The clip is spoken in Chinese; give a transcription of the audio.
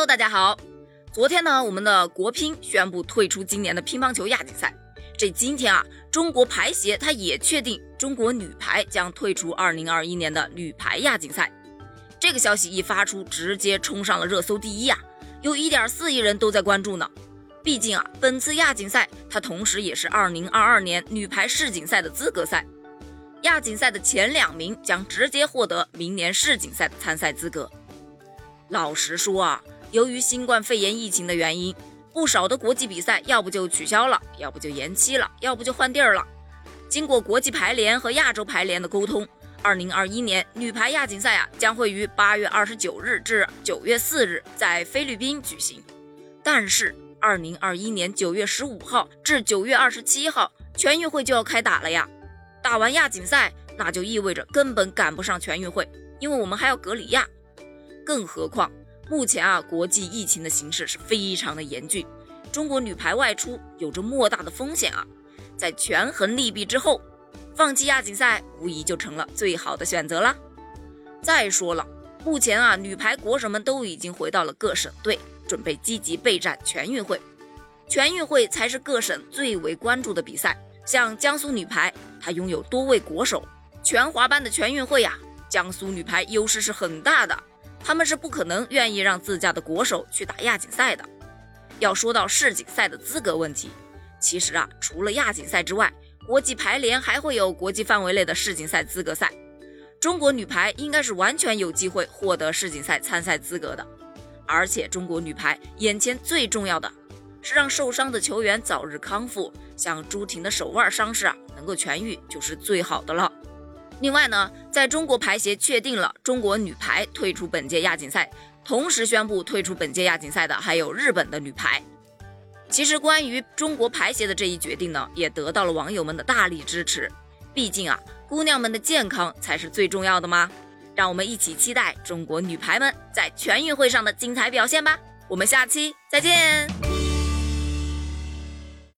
Hello，大家好。昨天呢，我们的国乒宣布退出今年的乒乓球亚锦赛。这今天啊，中国排协它也确定中国女排将退出2021年的女排亚锦赛。这个消息一发出，直接冲上了热搜第一啊，有一点四亿人都在关注呢。毕竟啊，本次亚锦赛它同时也是2022年女排世锦赛的资格赛。亚锦赛的前两名将直接获得明年世锦赛的参赛资格。老实说啊，由于新冠肺炎疫情的原因，不少的国际比赛要不就取消了，要不就延期了，要不就换地儿了。经过国际排联和亚洲排联的沟通，二零二一年女排亚锦赛啊将会于八月二十九日至九月四日在菲律宾举行。但是二零二一年九月十五号至九月二十七号全运会就要开打了呀，打完亚锦赛那就意味着根本赶不上全运会，因为我们还要隔离呀。更何况，目前啊，国际疫情的形势是非常的严峻，中国女排外出有着莫大的风险啊。在权衡利弊之后，放弃亚锦赛无疑就成了最好的选择了。再说了，目前啊，女排国手们都已经回到了各省队，准备积极备战全运会。全运会才是各省最为关注的比赛。像江苏女排，她拥有多位国手，全华班的全运会呀，江苏女排优势是很大的。他们是不可能愿意让自家的国手去打亚锦赛的。要说到世锦赛的资格问题，其实啊，除了亚锦赛之外，国际排联还会有国际范围内的世锦赛资格赛。中国女排应该是完全有机会获得世锦赛参赛资格的。而且中国女排眼前最重要的是让受伤的球员早日康复，像朱婷的手腕伤势啊能够痊愈就是最好的了。另外呢，在中国排协确定了中国女排退出本届亚锦赛，同时宣布退出本届亚锦赛的还有日本的女排。其实关于中国排协的这一决定呢，也得到了网友们的大力支持。毕竟啊，姑娘们的健康才是最重要的嘛。让我们一起期待中国女排们在全运会上的精彩表现吧。我们下期再见。